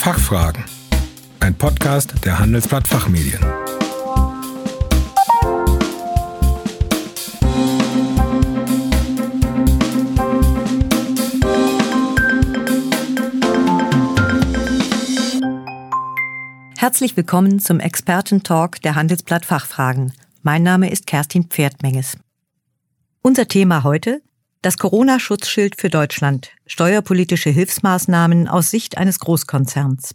Fachfragen. Ein Podcast der Handelsblatt Fachmedien. Herzlich willkommen zum Expertentalk der Handelsblatt Fachfragen. Mein Name ist Kerstin Pferdmenges. Unser Thema heute das Corona-Schutzschild für Deutschland. Steuerpolitische Hilfsmaßnahmen aus Sicht eines Großkonzerns.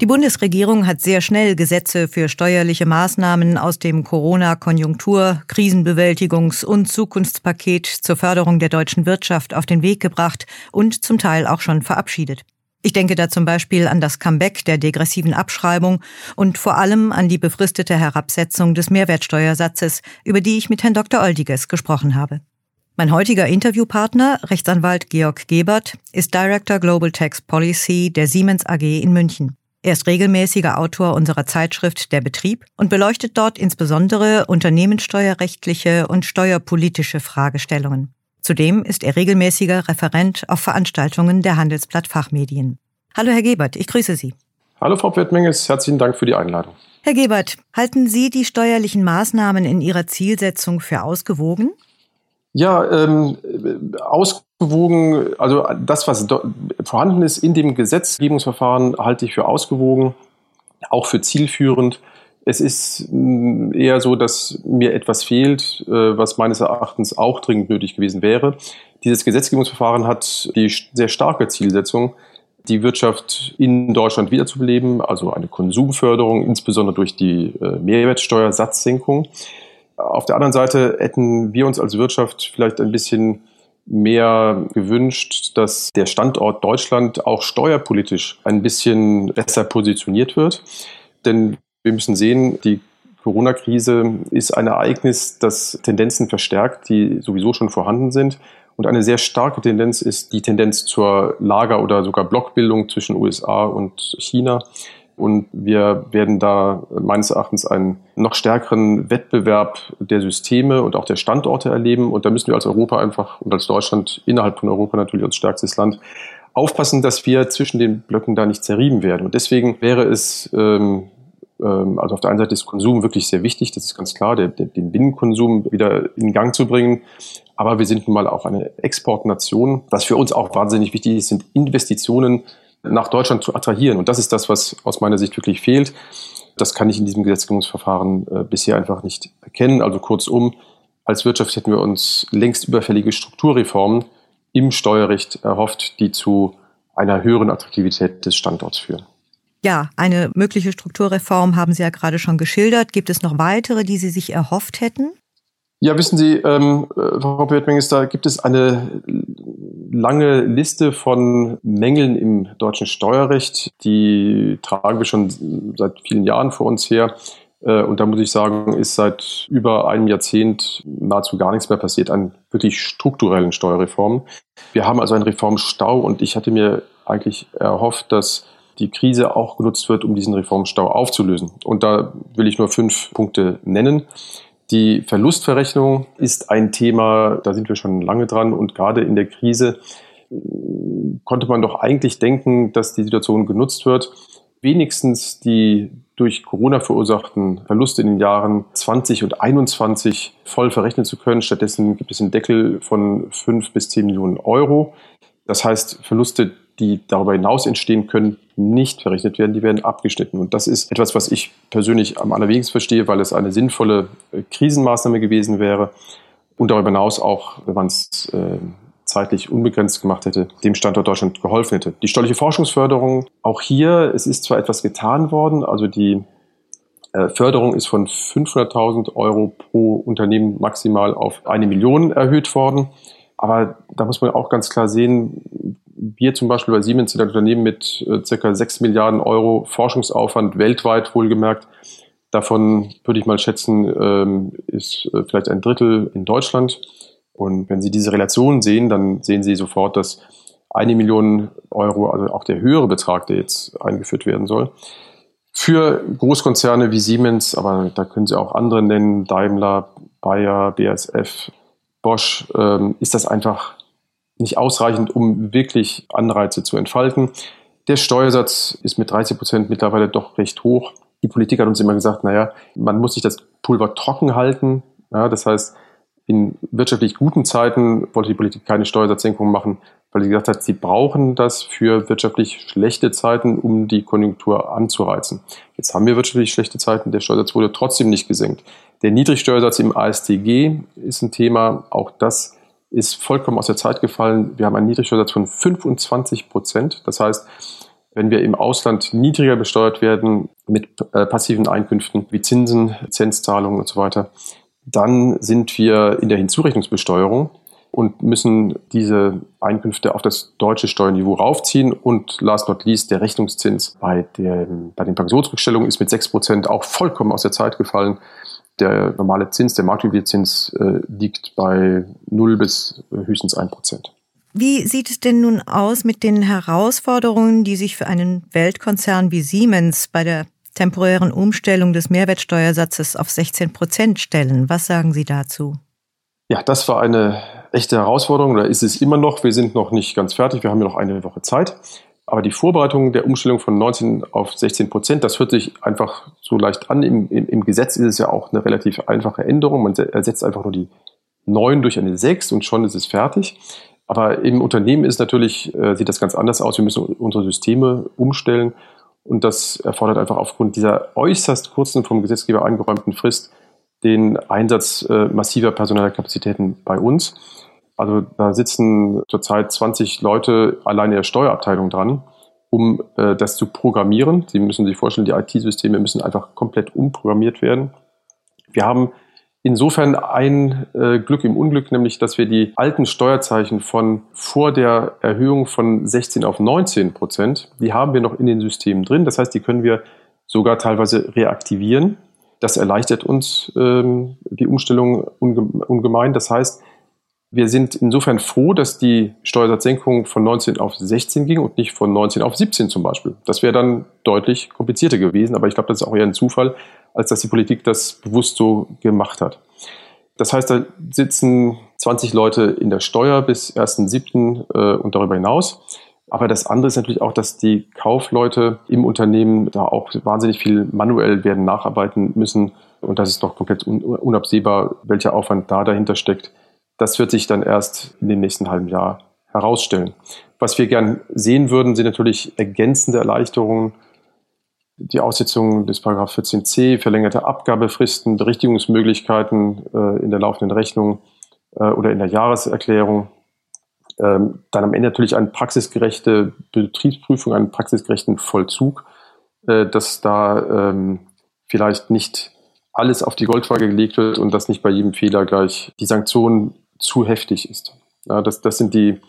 Die Bundesregierung hat sehr schnell Gesetze für steuerliche Maßnahmen aus dem Corona-Konjunktur-, Krisenbewältigungs- und Zukunftspaket zur Förderung der deutschen Wirtschaft auf den Weg gebracht und zum Teil auch schon verabschiedet. Ich denke da zum Beispiel an das Comeback der degressiven Abschreibung und vor allem an die befristete Herabsetzung des Mehrwertsteuersatzes, über die ich mit Herrn Dr. Oldiges gesprochen habe. Mein heutiger Interviewpartner, Rechtsanwalt Georg Gebert, ist Director Global Tax Policy der Siemens AG in München. Er ist regelmäßiger Autor unserer Zeitschrift Der Betrieb und beleuchtet dort insbesondere unternehmenssteuerrechtliche und steuerpolitische Fragestellungen. Zudem ist er regelmäßiger Referent auf Veranstaltungen der Handelsblatt Fachmedien. Hallo Herr Gebert, ich grüße Sie. Hallo Frau Wertmenges, herzlichen Dank für die Einladung. Herr Gebert, halten Sie die steuerlichen Maßnahmen in Ihrer Zielsetzung für ausgewogen? Ja, ähm, ausgewogen, also das, was vorhanden ist in dem Gesetzgebungsverfahren, halte ich für ausgewogen, auch für zielführend. Es ist mm, eher so, dass mir etwas fehlt, äh, was meines Erachtens auch dringend nötig gewesen wäre. Dieses Gesetzgebungsverfahren hat die sehr starke Zielsetzung, die Wirtschaft in Deutschland wiederzubeleben, also eine Konsumförderung, insbesondere durch die äh, Mehrwertsteuersatzsenkung. Auf der anderen Seite hätten wir uns als Wirtschaft vielleicht ein bisschen mehr gewünscht, dass der Standort Deutschland auch steuerpolitisch ein bisschen besser positioniert wird. Denn wir müssen sehen, die Corona-Krise ist ein Ereignis, das Tendenzen verstärkt, die sowieso schon vorhanden sind. Und eine sehr starke Tendenz ist die Tendenz zur Lager- oder sogar Blockbildung zwischen USA und China. Und wir werden da meines Erachtens einen noch stärkeren Wettbewerb der Systeme und auch der Standorte erleben. Und da müssen wir als Europa einfach und als Deutschland innerhalb von Europa natürlich als stärkstes Land aufpassen, dass wir zwischen den Blöcken da nicht zerrieben werden. Und deswegen wäre es ähm, also auf der einen Seite ist Konsum wirklich sehr wichtig, das ist ganz klar, der, der, den Binnenkonsum wieder in Gang zu bringen. Aber wir sind nun mal auch eine Exportnation. Was für uns auch wahnsinnig wichtig ist, sind Investitionen nach Deutschland zu attrahieren. Und das ist das, was aus meiner Sicht wirklich fehlt. Das kann ich in diesem Gesetzgebungsverfahren äh, bisher einfach nicht erkennen. Also kurzum, als Wirtschaft hätten wir uns längst überfällige Strukturreformen im Steuerrecht erhofft, die zu einer höheren Attraktivität des Standorts führen. Ja, eine mögliche Strukturreform haben Sie ja gerade schon geschildert. Gibt es noch weitere, die Sie sich erhofft hätten? Ja, wissen Sie, ähm, äh, Frau Wertminister, gibt es eine lange Liste von Mängeln im deutschen Steuerrecht. Die tragen wir schon seit vielen Jahren vor uns her. Äh, und da muss ich sagen, ist seit über einem Jahrzehnt nahezu gar nichts mehr passiert an wirklich strukturellen Steuerreformen. Wir haben also einen Reformstau und ich hatte mir eigentlich erhofft, dass die Krise auch genutzt wird, um diesen Reformstau aufzulösen. Und da will ich nur fünf Punkte nennen. Die Verlustverrechnung ist ein Thema, da sind wir schon lange dran und gerade in der Krise äh, konnte man doch eigentlich denken, dass die Situation genutzt wird, wenigstens die durch Corona verursachten Verluste in den Jahren 20 und 21 voll verrechnen zu können. Stattdessen gibt es einen Deckel von 5 bis 10 Millionen Euro. Das heißt, Verluste, die darüber hinaus entstehen können, nicht verrechnet werden, die werden abgeschnitten. Und das ist etwas, was ich persönlich am allerwenigsten verstehe, weil es eine sinnvolle äh, Krisenmaßnahme gewesen wäre und darüber hinaus auch, wenn man es äh, zeitlich unbegrenzt gemacht hätte, dem Standort Deutschland geholfen hätte. Die steuerliche Forschungsförderung, auch hier, es ist zwar etwas getan worden, also die äh, Förderung ist von 500.000 Euro pro Unternehmen maximal auf eine Million erhöht worden. Aber da muss man auch ganz klar sehen, wir zum Beispiel bei Siemens sind ein Unternehmen mit äh, circa 6 Milliarden Euro Forschungsaufwand weltweit wohlgemerkt. Davon würde ich mal schätzen, ähm, ist äh, vielleicht ein Drittel in Deutschland. Und wenn Sie diese Relation sehen, dann sehen Sie sofort, dass eine Million Euro, also auch der höhere Betrag, der jetzt eingeführt werden soll, für Großkonzerne wie Siemens, aber da können Sie auch andere nennen, Daimler, Bayer, BASF, Bosch, ähm, ist das einfach nicht ausreichend, um wirklich Anreize zu entfalten. Der Steuersatz ist mit 30 Prozent mittlerweile doch recht hoch. Die Politik hat uns immer gesagt, naja, man muss sich das Pulver trocken halten. Ja, das heißt, in wirtschaftlich guten Zeiten wollte die Politik keine Steuersatzsenkung machen, weil sie gesagt hat, sie brauchen das für wirtschaftlich schlechte Zeiten, um die Konjunktur anzureizen. Jetzt haben wir wirtschaftlich schlechte Zeiten, der Steuersatz wurde trotzdem nicht gesenkt. Der Niedrigsteuersatz im ASTG ist ein Thema, auch das ist vollkommen aus der Zeit gefallen. Wir haben einen Niedrigsteuersatz von 25 Prozent. Das heißt, wenn wir im Ausland niedriger besteuert werden mit äh, passiven Einkünften wie Zinsen, Zinszahlungen und so weiter, dann sind wir in der Hinzurechnungsbesteuerung und müssen diese Einkünfte auf das deutsche Steuerniveau raufziehen. Und last not least, der Rechnungszins bei, dem, bei den Pensionsrückstellungen ist mit 6% auch vollkommen aus der Zeit gefallen. Der normale Zins, der marktübliche Zins, äh, liegt bei 0 bis höchstens 1%. Wie sieht es denn nun aus mit den Herausforderungen, die sich für einen Weltkonzern wie Siemens bei der temporären Umstellung des Mehrwertsteuersatzes auf 16 Prozent stellen. Was sagen Sie dazu? Ja, das war eine echte Herausforderung, oder ist es immer noch. Wir sind noch nicht ganz fertig, wir haben ja noch eine Woche Zeit. Aber die Vorbereitung der Umstellung von 19 auf 16 Prozent, das hört sich einfach so leicht an. Im, im, Im, Gesetz ist es ja auch eine relativ einfache Änderung. Man ersetzt einfach nur die 9 durch eine 6 und schon ist es fertig. Aber im Unternehmen ist natürlich, äh, sieht das ganz anders aus. Wir müssen unsere Systeme umstellen. Und das erfordert einfach aufgrund dieser äußerst kurzen, vom Gesetzgeber eingeräumten Frist den Einsatz äh, massiver personeller Kapazitäten bei uns. Also da sitzen zurzeit 20 Leute allein in der Steuerabteilung dran, um äh, das zu programmieren. Sie müssen sich vorstellen, die IT-Systeme müssen einfach komplett umprogrammiert werden. Wir haben insofern ein äh, Glück im Unglück, nämlich dass wir die alten Steuerzeichen von vor der Erhöhung von 16 auf 19 Prozent, die haben wir noch in den Systemen drin. Das heißt, die können wir sogar teilweise reaktivieren. Das erleichtert uns ähm, die Umstellung unge ungemein. Das heißt, wir sind insofern froh, dass die Steuersatzsenkung von 19 auf 16 ging und nicht von 19 auf 17 zum Beispiel. Das wäre dann deutlich komplizierter gewesen, aber ich glaube, das ist auch eher ein Zufall, als dass die Politik das bewusst so gemacht hat. Das heißt, da sitzen 20 Leute in der Steuer bis 1.7. Äh, und darüber hinaus. Aber das andere ist natürlich auch, dass die Kaufleute im Unternehmen da auch wahnsinnig viel manuell werden nacharbeiten müssen. Und das ist doch komplett unabsehbar, welcher Aufwand da dahinter steckt. Das wird sich dann erst in den nächsten halben Jahr herausstellen. Was wir gern sehen würden, sind natürlich ergänzende Erleichterungen die Aussetzung des Paragraph 14c, verlängerte Abgabefristen, Berichtigungsmöglichkeiten äh, in der laufenden Rechnung äh, oder in der Jahreserklärung. Ähm, dann am Ende natürlich eine praxisgerechte Betriebsprüfung, einen praxisgerechten Vollzug, äh, dass da ähm, vielleicht nicht alles auf die Goldwaage gelegt wird und dass nicht bei jedem Fehler gleich die Sanktion zu heftig ist. Ja, das, das sind die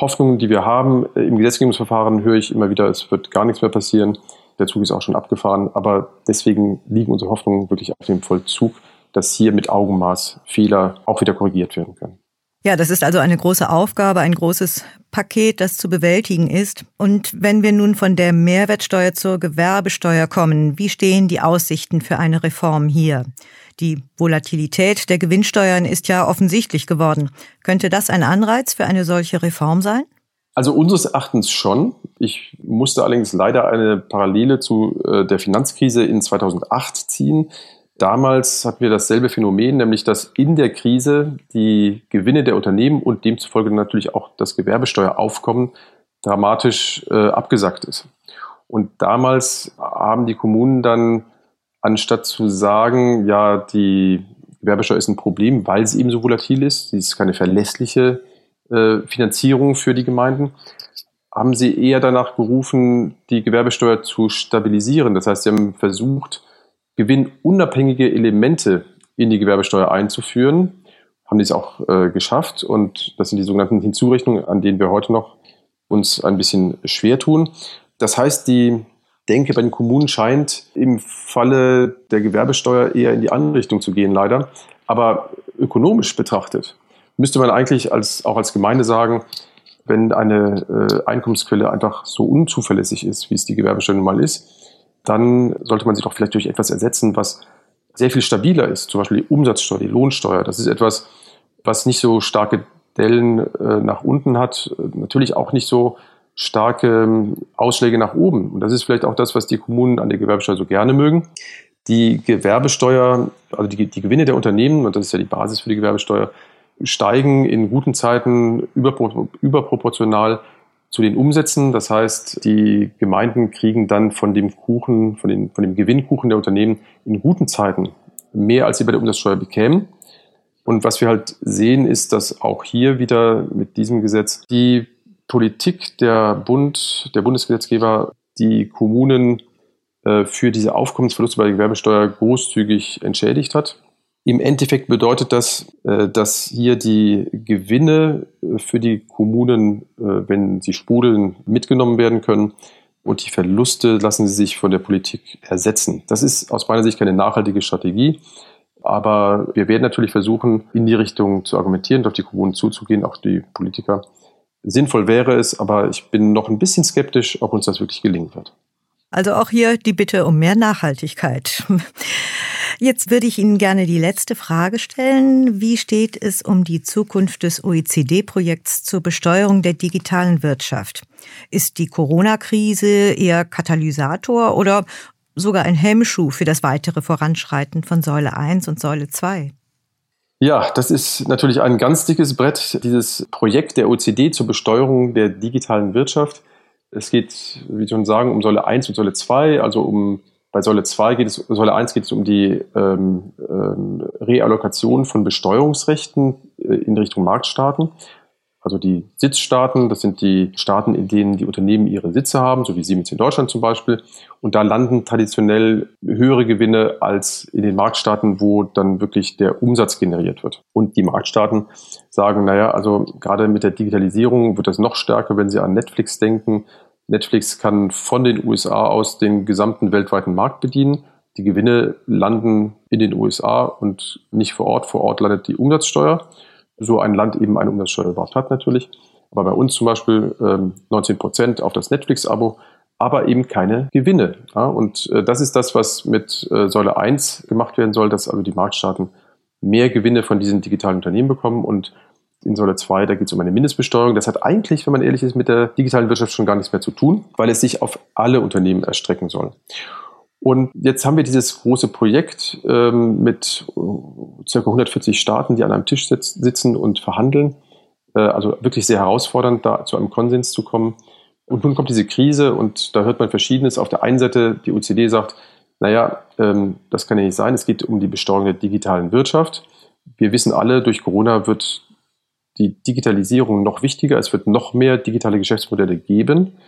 Hoffnungen, die wir haben. Im Gesetzgebungsverfahren höre ich immer wieder, es wird gar nichts mehr passieren der Zug ist auch schon abgefahren, aber deswegen liegen unsere Hoffnungen wirklich auf dem Vollzug, dass hier mit Augenmaß Fehler auch wieder korrigiert werden können. Ja, das ist also eine große Aufgabe, ein großes Paket, das zu bewältigen ist. Und wenn wir nun von der Mehrwertsteuer zur Gewerbesteuer kommen, wie stehen die Aussichten für eine Reform hier? Die Volatilität der Gewinnsteuern ist ja offensichtlich geworden. Könnte das ein Anreiz für eine solche Reform sein? Also unseres Erachtens schon. Ich musste allerdings leider eine Parallele zu äh, der Finanzkrise in 2008 ziehen. Damals hatten wir dasselbe Phänomen, nämlich dass in der Krise die Gewinne der Unternehmen und demzufolge natürlich auch das Gewerbesteueraufkommen dramatisch äh, abgesackt ist. Und damals haben die Kommunen dann, anstatt zu sagen, ja, die Gewerbesteuer ist ein Problem, weil sie eben so volatil ist, sie ist keine verlässliche äh, Finanzierung für die Gemeinden, haben sie eher danach gerufen, die Gewerbesteuer zu stabilisieren. Das heißt, sie haben versucht, gewinnunabhängige Elemente in die Gewerbesteuer einzuführen, haben dies auch äh, geschafft und das sind die sogenannten Hinzurechnungen, an denen wir heute noch uns ein bisschen schwer tun. Das heißt, die Denke bei den Kommunen scheint im Falle der Gewerbesteuer eher in die andere Richtung zu gehen, leider. Aber ökonomisch betrachtet müsste man eigentlich als, auch als Gemeinde sagen, wenn eine äh, Einkommensquelle einfach so unzuverlässig ist, wie es die Gewerbesteuer nun mal ist, dann sollte man sie doch vielleicht durch etwas ersetzen, was sehr viel stabiler ist. Zum Beispiel die Umsatzsteuer, die Lohnsteuer. Das ist etwas, was nicht so starke Dellen äh, nach unten hat, natürlich auch nicht so starke ähm, Ausschläge nach oben. Und das ist vielleicht auch das, was die Kommunen an der Gewerbesteuer so gerne mögen. Die Gewerbesteuer, also die, die Gewinne der Unternehmen, und das ist ja die Basis für die Gewerbesteuer, steigen in guten Zeiten überpro überproportional zu den Umsätzen. Das heißt, die Gemeinden kriegen dann von dem Kuchen, von, den, von dem Gewinnkuchen der Unternehmen in guten Zeiten mehr, als sie bei der Umsatzsteuer bekämen. Und was wir halt sehen, ist, dass auch hier wieder mit diesem Gesetz die Politik der Bund, der Bundesgesetzgeber, die Kommunen äh, für diese Aufkommensverluste bei der Gewerbesteuer großzügig entschädigt hat. Im Endeffekt bedeutet das, äh, dass hier die Gewinne äh, für die Kommunen, äh, wenn sie sprudeln, mitgenommen werden können und die Verluste lassen sie sich von der Politik ersetzen. Das ist aus meiner Sicht keine nachhaltige Strategie. Aber wir werden natürlich versuchen, in die Richtung zu argumentieren, auf die Kommunen zuzugehen, auch die Politiker. Sinnvoll wäre es, aber ich bin noch ein bisschen skeptisch, ob uns das wirklich gelingen wird. Also auch hier die Bitte um mehr Nachhaltigkeit. Jetzt würde ich Ihnen gerne die letzte Frage stellen. Wie steht es um die Zukunft des OECD-Projekts zur Besteuerung der digitalen Wirtschaft? Ist die Corona-Krise eher Katalysator oder sogar ein Hemmschuh für das weitere Voranschreiten von Säule 1 und Säule 2? Ja, das ist natürlich ein ganz dickes Brett, dieses Projekt der OECD zur Besteuerung der digitalen Wirtschaft. Es geht, wie schon sagen, um Säule 1 und Säule 2, also um bei Säule 2 geht es, Säule 1 geht es um die ähm, ähm, Reallokation von Besteuerungsrechten äh, in Richtung Marktstaaten. Also die Sitzstaaten, das sind die Staaten, in denen die Unternehmen ihre Sitze haben, so wie Siemens in Deutschland zum Beispiel. Und da landen traditionell höhere Gewinne als in den Marktstaaten, wo dann wirklich der Umsatz generiert wird. Und die Marktstaaten sagen, naja, also gerade mit der Digitalisierung wird das noch stärker, wenn sie an Netflix denken. Netflix kann von den USA aus den gesamten weltweiten Markt bedienen. Die Gewinne landen in den USA und nicht vor Ort. Vor Ort landet die Umsatzsteuer so ein Land eben eine Umsatzsteuer überhaupt hat natürlich. Aber bei uns zum Beispiel ähm, 19 Prozent auf das Netflix-Abo, aber eben keine Gewinne. Ja? Und äh, das ist das, was mit äh, Säule 1 gemacht werden soll, dass also die Marktstaaten mehr Gewinne von diesen digitalen Unternehmen bekommen und in Säule 2, da geht es um eine Mindestbesteuerung. Das hat eigentlich, wenn man ehrlich ist, mit der digitalen Wirtschaft schon gar nichts mehr zu tun, weil es sich auf alle Unternehmen erstrecken soll. Und jetzt haben wir dieses große Projekt ähm, mit äh, ca. 140 Staaten, die an einem Tisch sitz, sitzen und verhandeln. Äh, also wirklich sehr herausfordernd, da zu einem Konsens zu kommen. Und nun kommt diese Krise und da hört man Verschiedenes. Auf der einen Seite, die OECD sagt, naja, ähm, das kann ja nicht sein. Es geht um die Besteuerung der digitalen Wirtschaft. Wir wissen alle, durch Corona wird die Digitalisierung noch wichtiger. Es wird noch mehr digitale Geschäftsmodelle geben.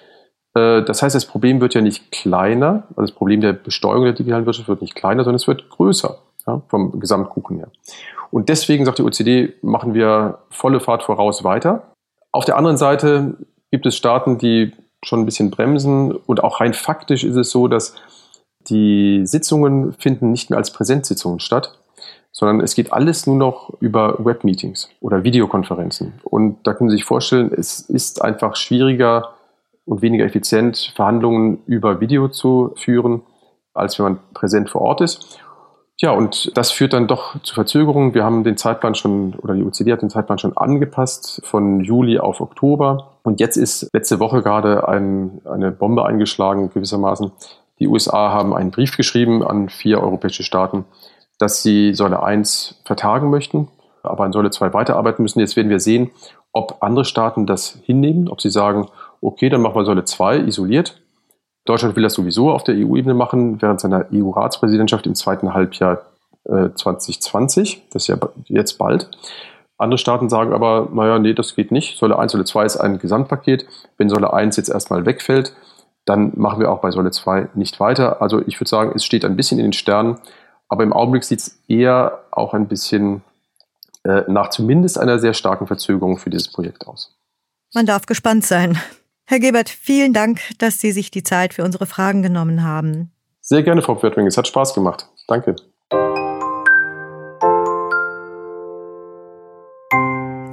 Äh, das heißt, das Problem wird ja nicht kleiner, also das Problem der Besteuerung der digitalen Wirtschaft wird nicht kleiner, sondern es wird größer ja, vom Gesamtkuchen her. Und deswegen sagt die OECD, machen wir volle Fahrt voraus weiter. Auf der anderen Seite gibt es Staaten, die schon ein bisschen bremsen und auch rein faktisch ist es so, dass die Sitzungen finden nicht mehr als Präsenzsitzungen statt, sondern es geht alles nur noch über Webmeetings oder Videokonferenzen. Und da können Sie sich vorstellen, es ist einfach schwieriger, und weniger effizient, Verhandlungen über Video zu führen, als wenn man präsent vor Ort ist. Ja, und das führt dann doch zu Verzögerungen. Wir haben den Zeitplan schon, oder die OCD hat den Zeitplan schon angepasst von Juli auf Oktober. Und jetzt ist letzte Woche gerade ein, eine Bombe eingeschlagen, gewissermaßen. Die USA haben einen Brief geschrieben an vier europäische Staaten, dass sie Säule 1 vertagen möchten, aber an Säule 2 weiterarbeiten müssen. Jetzt werden wir sehen, ob andere Staaten das hinnehmen, ob sie sagen, okay, dann machen wir Säule 2 isoliert. Deutschland will das sowieso auf der EU-Ebene machen, während seiner EU-Ratspräsidentschaft im zweiten Halbjahr äh, 2020. Das ist ja jetzt bald. Andere Staaten sagen aber, naja, nee, das geht nicht. Säule 1, Säule 2 ist ein Gesamtpaket. Wenn Säule 1 jetzt erstmal wegfällt, dann machen wir auch bei Säule 2 nicht weiter. Also ich würde sagen, es steht ein bisschen in den Sternen, aber im Augenblick sieht es eher auch ein bisschen äh, nach zumindest einer sehr starken Verzögerung für dieses Projekt aus. Man darf gespannt sein. Herr Gebert, vielen Dank, dass Sie sich die Zeit für unsere Fragen genommen haben. Sehr gerne, Frau Pferdwing. Es hat Spaß gemacht. Danke.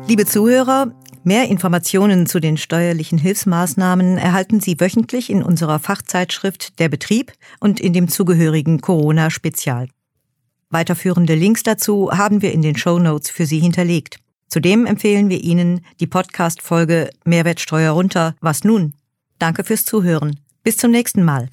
Liebe Zuhörer, mehr Informationen zu den steuerlichen Hilfsmaßnahmen erhalten Sie wöchentlich in unserer Fachzeitschrift Der Betrieb und in dem zugehörigen Corona-Spezial. Weiterführende Links dazu haben wir in den Show Notes für Sie hinterlegt. Zudem empfehlen wir Ihnen die Podcast-Folge Mehrwertsteuer runter. Was nun? Danke fürs Zuhören. Bis zum nächsten Mal.